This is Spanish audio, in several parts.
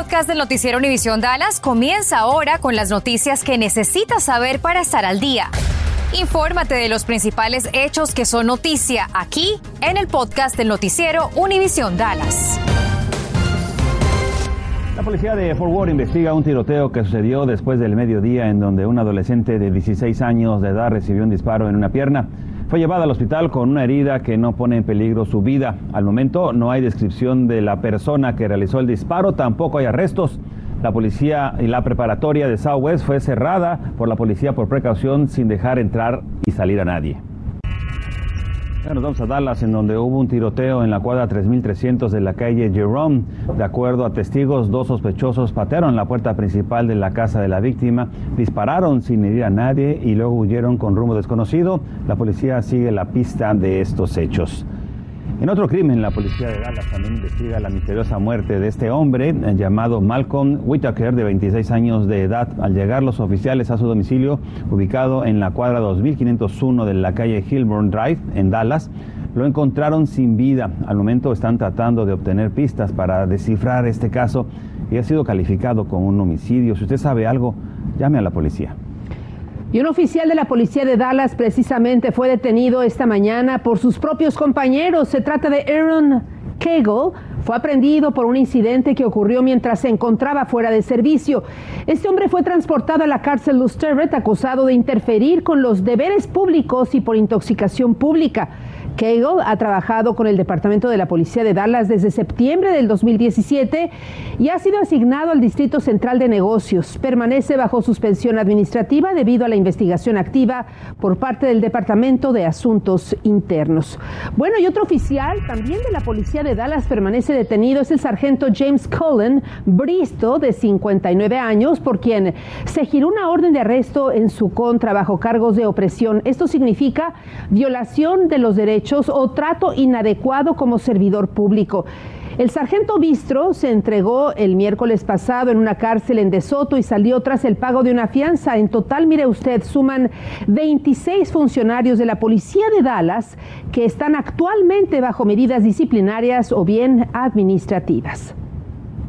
podcast del noticiero Univisión Dallas comienza ahora con las noticias que necesitas saber para estar al día. Infórmate de los principales hechos que son noticia aquí en el podcast del noticiero Univisión Dallas. La policía de Fort Worth investiga un tiroteo que sucedió después del mediodía en donde un adolescente de 16 años de edad recibió un disparo en una pierna. Fue llevada al hospital con una herida que no pone en peligro su vida. Al momento no hay descripción de la persona que realizó el disparo, tampoco hay arrestos. La policía y la preparatoria de Southwest fue cerrada por la policía por precaución sin dejar entrar y salir a nadie. Nos vamos a Dallas, en donde hubo un tiroteo en la cuadra 3300 de la calle Jerome. De acuerdo a testigos, dos sospechosos patearon la puerta principal de la casa de la víctima, dispararon sin herir a nadie y luego huyeron con rumbo desconocido. La policía sigue la pista de estos hechos. En otro crimen, la policía de Dallas también investiga la misteriosa muerte de este hombre eh, llamado Malcolm Whitaker, de 26 años de edad. Al llegar los oficiales a su domicilio, ubicado en la cuadra 2501 de la calle Hillburn Drive, en Dallas, lo encontraron sin vida. Al momento están tratando de obtener pistas para descifrar este caso y ha sido calificado como un homicidio. Si usted sabe algo, llame a la policía. Y un oficial de la policía de Dallas precisamente fue detenido esta mañana por sus propios compañeros. Se trata de Aaron Kegel. Fue aprendido por un incidente que ocurrió mientras se encontraba fuera de servicio. Este hombre fé transportado a la cárcel Lusteret acusado de interferir con los deberes públicos y por intoxicación pública. Cagle ha trabajado con el Departamento de la Policía de Dallas desde septiembre del 2017 y ha sido asignado al Distrito Central de Negocios. Permanece bajo suspensión administrativa debido a la investigación activa por parte del Departamento de Asuntos Internos. Bueno, y otro oficial también de la Policía de Dallas permanece detenido, es el sargento James Cullen Bristo, de 59 años, por quien se giró una orden de arresto en su contra bajo cargos de opresión. Esto significa violación de los derechos o trato inadecuado como servidor público. El sargento Bistro se entregó el miércoles pasado en una cárcel en De Soto y salió tras el pago de una fianza. En total, mire usted, suman 26 funcionarios de la policía de Dallas que están actualmente bajo medidas disciplinarias o bien administrativas.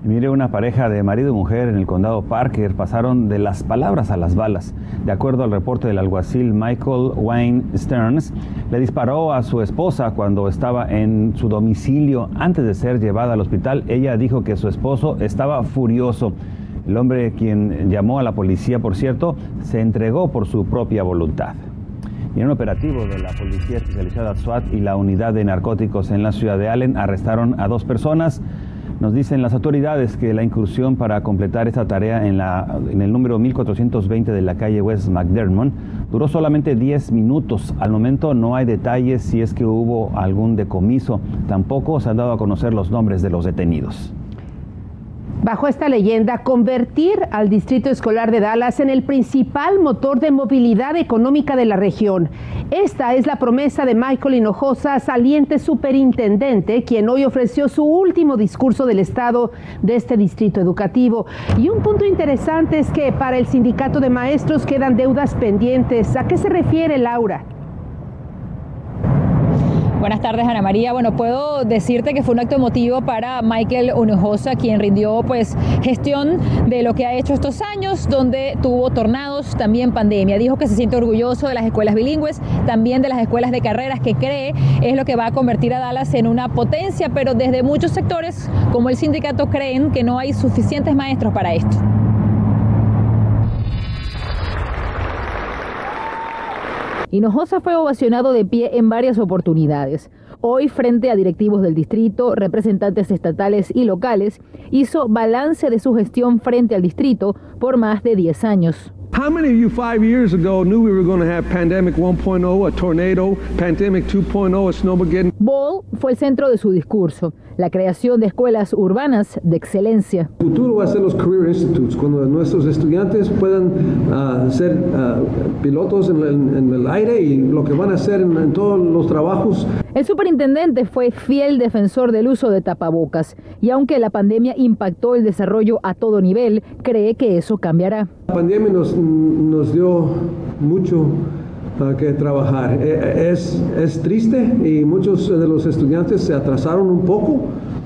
Mire, una pareja de marido y mujer en el condado Parker pasaron de las palabras a las balas. De acuerdo al reporte del alguacil Michael Wayne Stearns, le disparó a su esposa cuando estaba en su domicilio antes de ser llevada al hospital. Ella dijo que su esposo estaba furioso. El hombre, quien llamó a la policía, por cierto, se entregó por su propia voluntad. Y en un operativo de la Policía Especializada SWAT y la Unidad de Narcóticos en la ciudad de Allen arrestaron a dos personas. Nos dicen las autoridades que la incursión para completar esta tarea en, la, en el número 1420 de la calle West McDermott duró solamente 10 minutos. Al momento no hay detalles si es que hubo algún decomiso. Tampoco se han dado a conocer los nombres de los detenidos bajo esta leyenda, convertir al Distrito Escolar de Dallas en el principal motor de movilidad económica de la región. Esta es la promesa de Michael Hinojosa, saliente superintendente, quien hoy ofreció su último discurso del Estado de este distrito educativo. Y un punto interesante es que para el sindicato de maestros quedan deudas pendientes. ¿A qué se refiere Laura? Buenas tardes, Ana María. Bueno, puedo decirte que fue un acto emotivo para Michael Unojosa, quien rindió pues gestión de lo que ha hecho estos años, donde tuvo tornados, también pandemia. Dijo que se siente orgulloso de las escuelas bilingües, también de las escuelas de carreras, que cree es lo que va a convertir a Dallas en una potencia, pero desde muchos sectores, como el sindicato, creen que no hay suficientes maestros para esto. Hinojosa fue ovacionado de pie en varias oportunidades. Hoy, frente a directivos del distrito, representantes estatales y locales, hizo balance de su gestión frente al distrito por más de 10 años. How many of you five years ago knew we were going to have pandemic 1.0, a tornado, pandemic 2.0, a snowmageddon? Ball fue el centro de su discurso, la creación de escuelas urbanas de excelencia. El futuro va a ser los Career Institutes, cuando nuestros estudiantes puedan uh, ser uh, pilotos en, en, en, el aire y lo que van a hacer en, en todos los trabajos. El superintendente fue fiel defensor del uso de tapabocas y aunque la pandemia impactó el desarrollo a todo nivel, cree que eso cambiará. La pandemia nos, nos dio mucho uh, que trabajar. E, Es, es triste y muchos de los estudiantes se atrasaron un poco,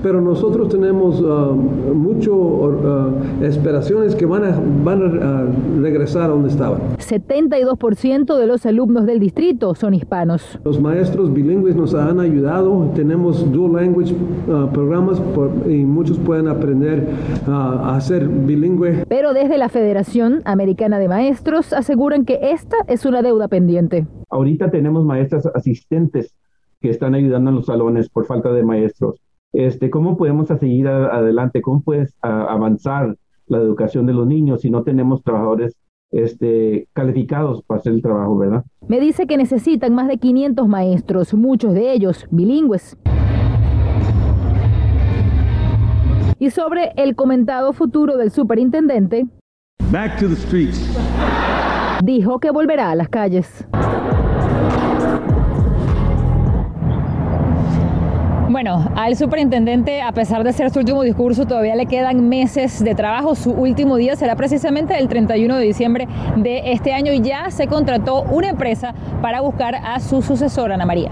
pero nosotros tenemos uh, mucho uh, esperaciones que van a, van a regresar a donde estaban. 72% de los alumnos del distrito son hispanos. Los maestros bilingües nos han ayudado, tenemos dual language uh, programas y muchos pueden aprender a ser bilingüe. Pero desde la Federación Americana de Maestros aseguran que esta es una deuda pendiente. Ahorita tenemos maestras asistentes que están ayudando en los salones por falta de maestros. Este, ¿Cómo podemos seguir adelante? ¿Cómo puedes avanzar la educación de los niños si no tenemos trabajadores este, calificados para hacer el trabajo, verdad? Me dice que necesitan más de 500 maestros, muchos de ellos bilingües. Y sobre el comentado futuro del superintendente, Back to the streets. dijo que volverá a las calles. Bueno, al superintendente, a pesar de ser su último discurso, todavía le quedan meses de trabajo. Su último día será precisamente el 31 de diciembre de este año y ya se contrató una empresa para buscar a su sucesora, Ana María.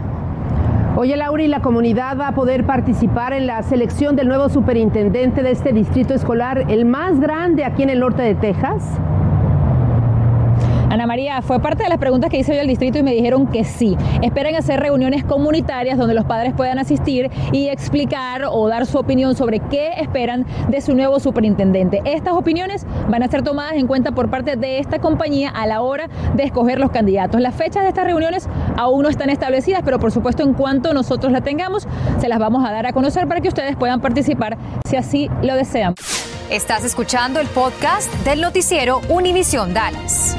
Oye, Laura, ¿y la comunidad va a poder participar en la selección del nuevo superintendente de este distrito escolar, el más grande aquí en el norte de Texas? Ana María, fue parte de las preguntas que hice yo al distrito y me dijeron que sí. Esperan hacer reuniones comunitarias donde los padres puedan asistir y explicar o dar su opinión sobre qué esperan de su nuevo superintendente. Estas opiniones van a ser tomadas en cuenta por parte de esta compañía a la hora de escoger los candidatos. Las fechas de estas reuniones aún no están establecidas, pero por supuesto en cuanto nosotros la tengamos, se las vamos a dar a conocer para que ustedes puedan participar si así lo desean. Estás escuchando el podcast del noticiero Univisión Dallas.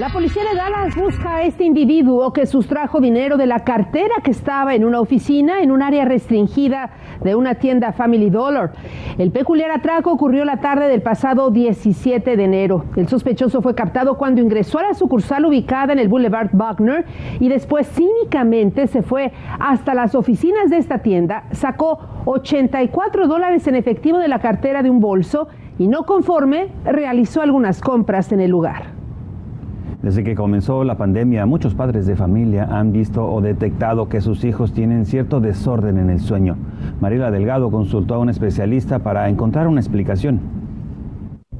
La policía de Dallas busca a este individuo que sustrajo dinero de la cartera que estaba en una oficina en un área restringida de una tienda Family Dollar. El peculiar atraco ocurrió la tarde del pasado 17 de enero. El sospechoso fue captado cuando ingresó a la sucursal ubicada en el Boulevard Buckner y después cínicamente se fue hasta las oficinas de esta tienda, sacó 84 dólares en efectivo de la cartera de un bolso y no conforme realizó algunas compras en el lugar. Desde que comenzó la pandemia, muchos padres de familia han visto o detectado que sus hijos tienen cierto desorden en el sueño. Mariela Delgado consultó a un especialista para encontrar una explicación.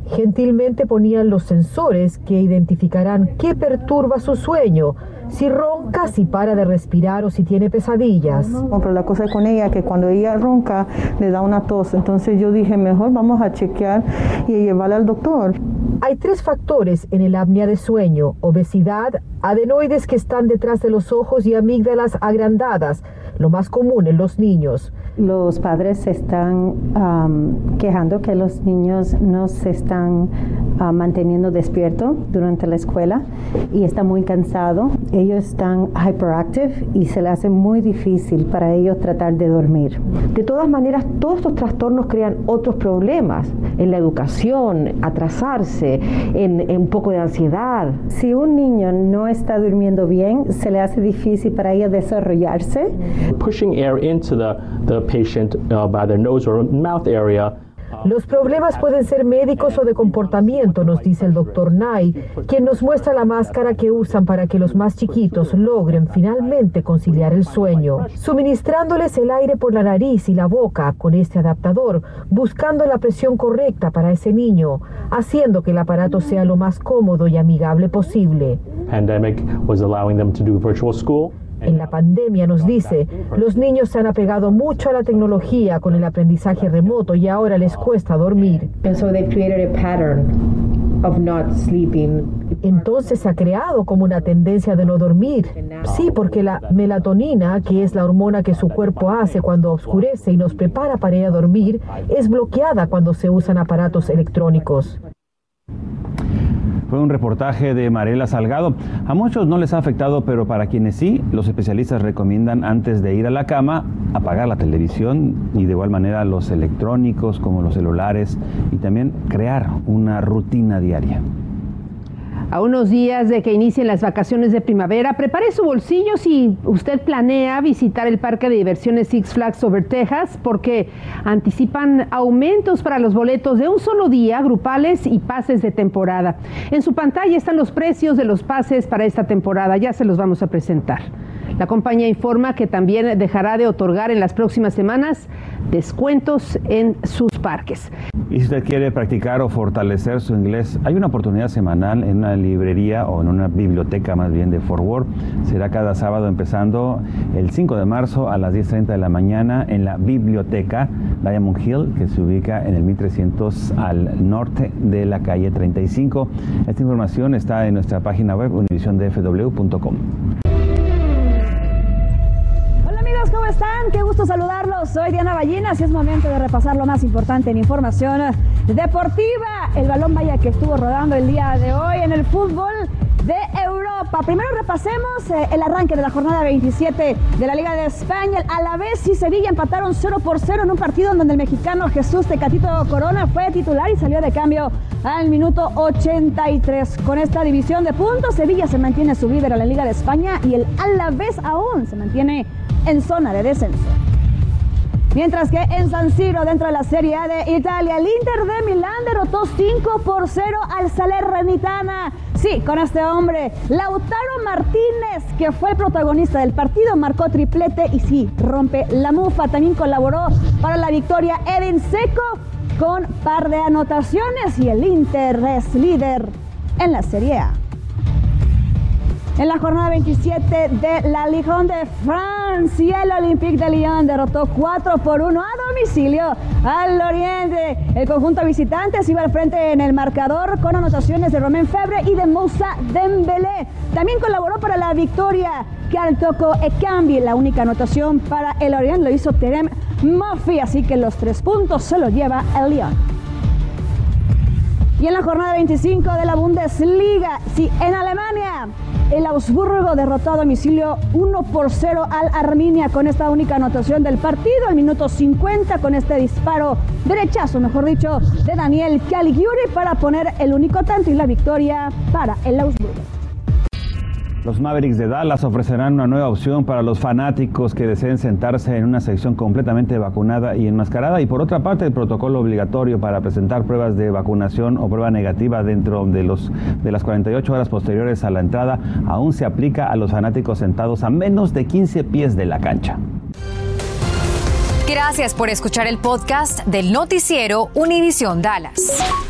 Gentilmente ponían los sensores que identificarán qué perturba su sueño si ronca, si para de respirar o si tiene pesadillas. pero la cosa con ella que cuando ella ronca le da una tos. Entonces yo dije, mejor vamos a chequear y llevarla al doctor. Hay tres factores en el apnea de sueño, obesidad, adenoides que están detrás de los ojos y amígdalas agrandadas, lo más común en los niños. Los padres se están quejando que los niños no se están ah, manteniendo despiertos durante la escuela y está muy cansado. Ellos están hyperactive y se les hace muy difícil para ellos tratar de dormir. De todas maneras, todos estos trastornos crean otros problemas en la educación, atrasarse, en, un poco de ansiedad. Si un niño no está durmiendo bien, se le hace difícil para ellos desarrollarse. Pushing air into the, the patient uh, by their nose or mouth area los problemas pueden ser médicos o de comportamiento, nos dice el doctor Nye, quien nos muestra la máscara que usan para que los más chiquitos logren finalmente conciliar el sueño, suministrándoles el aire por la nariz y la boca con este adaptador, buscando la presión correcta para ese niño, haciendo que el aparato sea lo más cómodo y amigable posible. En la pandemia nos dice, los niños se han apegado mucho a la tecnología con el aprendizaje remoto y ahora les cuesta dormir. Entonces se ha creado como una tendencia de no dormir. Sí, porque la melatonina, que es la hormona que su cuerpo hace cuando oscurece y nos prepara para ir a dormir, es bloqueada cuando se usan aparatos electrónicos. Fue un reportaje de Mariela Salgado. A muchos no les ha afectado, pero para quienes sí, los especialistas recomiendan antes de ir a la cama apagar la televisión y de igual manera los electrónicos como los celulares y también crear una rutina diaria. A unos días de que inicien las vacaciones de primavera, prepare su bolsillo si usted planea visitar el parque de diversiones Six Flags Over Texas, porque anticipan aumentos para los boletos de un solo día, grupales y pases de temporada. En su pantalla están los precios de los pases para esta temporada, ya se los vamos a presentar. La compañía informa que también dejará de otorgar en las próximas semanas descuentos en sus parques. Y si usted quiere practicar o fortalecer su inglés, hay una oportunidad semanal en una librería o en una biblioteca más bien de Fort Worth. Será cada sábado empezando el 5 de marzo a las 10.30 de la mañana en la biblioteca Diamond Hill, que se ubica en el 1300 al norte de la calle 35. Esta información está en nuestra página web univisiondfw.com. están? Qué gusto saludarlos. Soy Diana Ballinas y es momento de repasar lo más importante en información deportiva. El balón vaya que estuvo rodando el día de hoy en el fútbol Primero repasemos eh, el arranque de la jornada 27 de la Liga de España. A la vez y Sevilla empataron 0 por 0 en un partido en donde el mexicano Jesús Tecatito Corona fue titular y salió de cambio al minuto 83. Con esta división de puntos, Sevilla se mantiene su líder en la Liga de España y el Alavés aún se mantiene en zona de descenso. Mientras que en San Siro, dentro de la Serie A de Italia, el Inter de Milán derrotó 5 por 0 al Salernitana. Sí, con este hombre, Lautaro Martínez, que fue el protagonista del partido, marcó triplete y sí, rompe la mufa. También colaboró para la victoria Edin Seco con par de anotaciones y el Inter es líder en la Serie A. En la jornada 27 de la Ligue de Francia, el Olympique de Lyon derrotó 4 por 1 a domicilio al Oriente. El conjunto visitante se iba al frente en el marcador con anotaciones de Romain Febre y de Moussa Dembélé. También colaboró para la victoria que toco Ekambi. La única anotación para el Oriente lo hizo Terem Murphy, así que los tres puntos se los lleva el Lyon. Y en la jornada 25 de la Bundesliga, sí, en Alemania, el Augsburgo derrotó a domicilio 1 por 0 al Arminia con esta única anotación del partido. Al minuto 50 con este disparo derechazo, mejor dicho, de Daniel Caligiuri para poner el único tanto y la victoria para el Augsburgo. Los Mavericks de Dallas ofrecerán una nueva opción para los fanáticos que deseen sentarse en una sección completamente vacunada y enmascarada y por otra parte el protocolo obligatorio para presentar pruebas de vacunación o prueba negativa dentro de, los, de las 48 horas posteriores a la entrada aún se aplica a los fanáticos sentados a menos de 15 pies de la cancha. Gracias por escuchar el podcast del noticiero Univisión Dallas.